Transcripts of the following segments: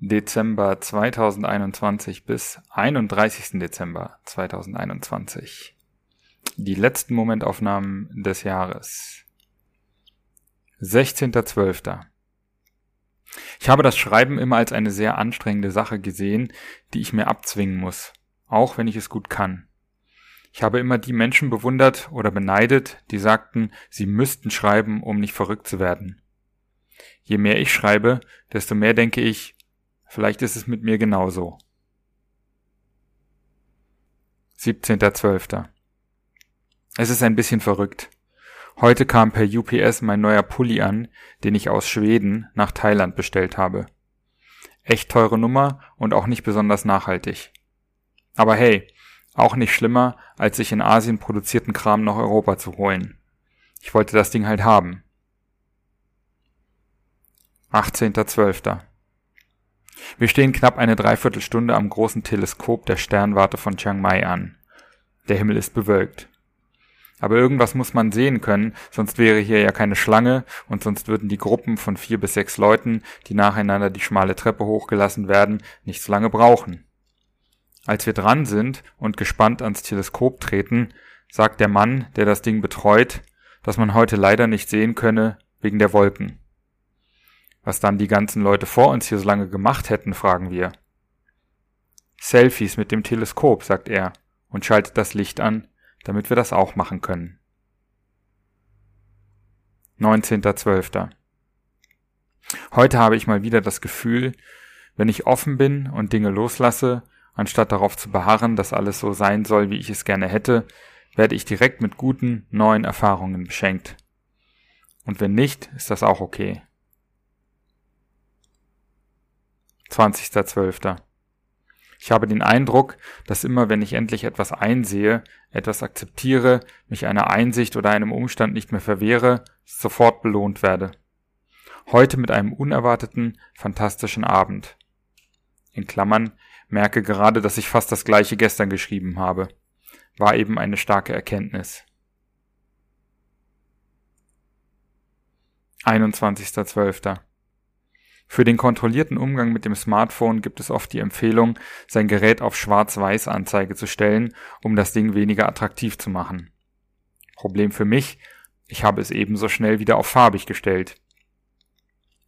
Dezember 2021 bis 31. Dezember 2021 die letzten Momentaufnahmen des Jahres. 16.12. Ich habe das Schreiben immer als eine sehr anstrengende Sache gesehen, die ich mir abzwingen muss, auch wenn ich es gut kann. Ich habe immer die Menschen bewundert oder beneidet, die sagten, sie müssten schreiben, um nicht verrückt zu werden. Je mehr ich schreibe, desto mehr denke ich, vielleicht ist es mit mir genauso. 17.12. Es ist ein bisschen verrückt. Heute kam per UPS mein neuer Pulli an, den ich aus Schweden nach Thailand bestellt habe. Echt teure Nummer und auch nicht besonders nachhaltig. Aber hey, auch nicht schlimmer, als sich in Asien produzierten Kram nach Europa zu holen. Ich wollte das Ding halt haben. 18.12. Wir stehen knapp eine Dreiviertelstunde am großen Teleskop der Sternwarte von Chiang Mai an. Der Himmel ist bewölkt. Aber irgendwas muss man sehen können, sonst wäre hier ja keine Schlange und sonst würden die Gruppen von vier bis sechs Leuten, die nacheinander die schmale Treppe hochgelassen werden, nicht so lange brauchen. Als wir dran sind und gespannt ans Teleskop treten, sagt der Mann, der das Ding betreut, dass man heute leider nicht sehen könne wegen der Wolken. Was dann die ganzen Leute vor uns hier so lange gemacht hätten, fragen wir. Selfies mit dem Teleskop, sagt er und schaltet das Licht an, damit wir das auch machen können. 19.12. Heute habe ich mal wieder das Gefühl, wenn ich offen bin und Dinge loslasse, anstatt darauf zu beharren, dass alles so sein soll, wie ich es gerne hätte, werde ich direkt mit guten, neuen Erfahrungen beschenkt. Und wenn nicht, ist das auch okay. 20.12. Ich habe den Eindruck, dass immer wenn ich endlich etwas einsehe, etwas akzeptiere, mich einer Einsicht oder einem Umstand nicht mehr verwehre, sofort belohnt werde. Heute mit einem unerwarteten, fantastischen Abend. In Klammern merke gerade, dass ich fast das gleiche gestern geschrieben habe. War eben eine starke Erkenntnis. 21.12. Für den kontrollierten Umgang mit dem Smartphone gibt es oft die Empfehlung, sein Gerät auf Schwarz-Weiß-Anzeige zu stellen, um das Ding weniger attraktiv zu machen. Problem für mich, ich habe es ebenso schnell wieder auf farbig gestellt.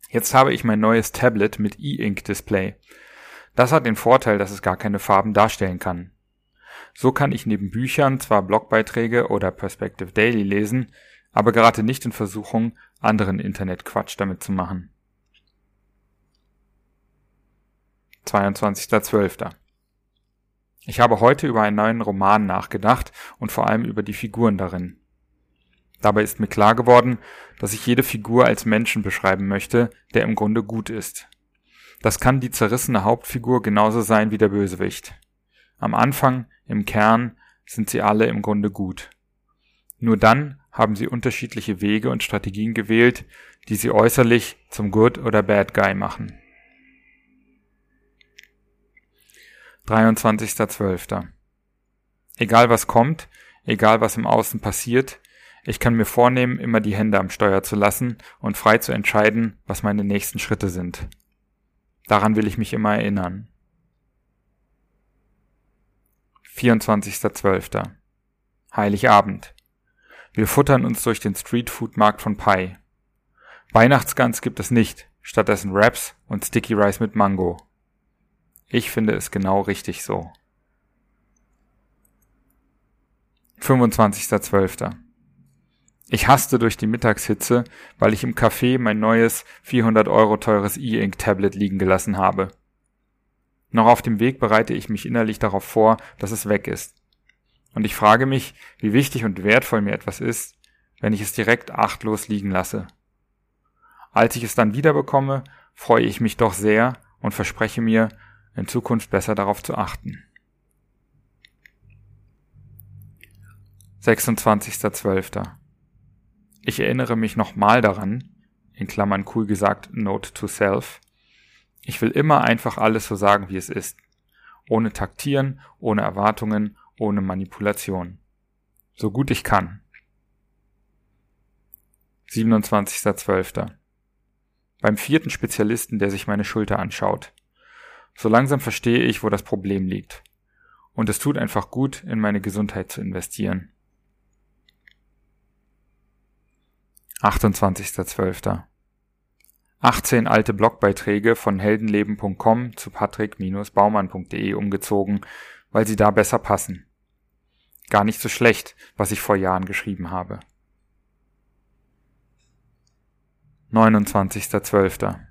Jetzt habe ich mein neues Tablet mit E-Ink-Display. Das hat den Vorteil, dass es gar keine Farben darstellen kann. So kann ich neben Büchern zwar Blogbeiträge oder Perspective Daily lesen, aber gerate nicht in Versuchung, anderen Internetquatsch damit zu machen. 22.12. Ich habe heute über einen neuen Roman nachgedacht und vor allem über die Figuren darin. Dabei ist mir klar geworden, dass ich jede Figur als Menschen beschreiben möchte, der im Grunde gut ist. Das kann die zerrissene Hauptfigur genauso sein wie der Bösewicht. Am Anfang, im Kern, sind sie alle im Grunde gut. Nur dann haben sie unterschiedliche Wege und Strategien gewählt, die sie äußerlich zum Good oder Bad Guy machen. 23.12. Egal was kommt, egal was im Außen passiert, ich kann mir vornehmen, immer die Hände am Steuer zu lassen und frei zu entscheiden, was meine nächsten Schritte sind. Daran will ich mich immer erinnern. 24.12. Heiligabend. Wir futtern uns durch den Streetfood-Markt von Pai. Weihnachtsgans gibt es nicht, stattdessen Wraps und Sticky Rice mit Mango. Ich finde es genau richtig so. 25.12. Ich hasste durch die Mittagshitze, weil ich im Café mein neues 400 Euro teures E-Ink-Tablet liegen gelassen habe. Noch auf dem Weg bereite ich mich innerlich darauf vor, dass es weg ist. Und ich frage mich, wie wichtig und wertvoll mir etwas ist, wenn ich es direkt achtlos liegen lasse. Als ich es dann wiederbekomme, freue ich mich doch sehr und verspreche mir, in Zukunft besser darauf zu achten. 26.12. Ich erinnere mich nochmal daran, in Klammern cool gesagt Note to Self, ich will immer einfach alles so sagen, wie es ist. Ohne Taktieren, ohne Erwartungen, ohne Manipulation. So gut ich kann. 27.12. Beim vierten Spezialisten, der sich meine Schulter anschaut. So langsam verstehe ich, wo das Problem liegt. Und es tut einfach gut, in meine Gesundheit zu investieren. 28.12. 18 alte Blogbeiträge von heldenleben.com zu patrick-baumann.de umgezogen, weil sie da besser passen. Gar nicht so schlecht, was ich vor Jahren geschrieben habe. 29.12.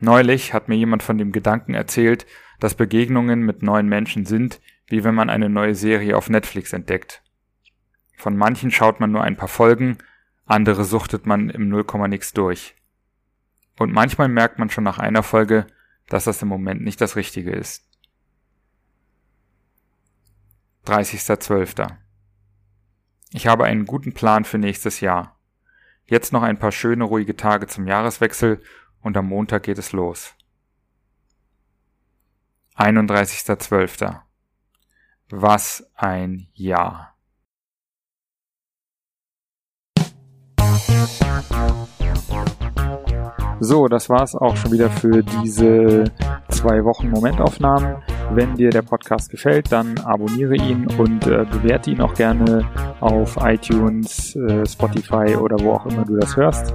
Neulich hat mir jemand von dem Gedanken erzählt, dass Begegnungen mit neuen Menschen sind, wie wenn man eine neue Serie auf Netflix entdeckt. Von manchen schaut man nur ein paar Folgen, andere suchtet man im Nullkomma-Nix durch. Und manchmal merkt man schon nach einer Folge, dass das im Moment nicht das Richtige ist. 30.12. Ich habe einen guten Plan für nächstes Jahr. Jetzt noch ein paar schöne, ruhige Tage zum Jahreswechsel und am Montag geht es los. 31.12. Was ein Jahr. So, das war's auch schon wieder für diese zwei Wochen Momentaufnahmen. Wenn dir der Podcast gefällt, dann abonniere ihn und äh, bewerte ihn auch gerne auf iTunes, äh, Spotify oder wo auch immer du das hörst.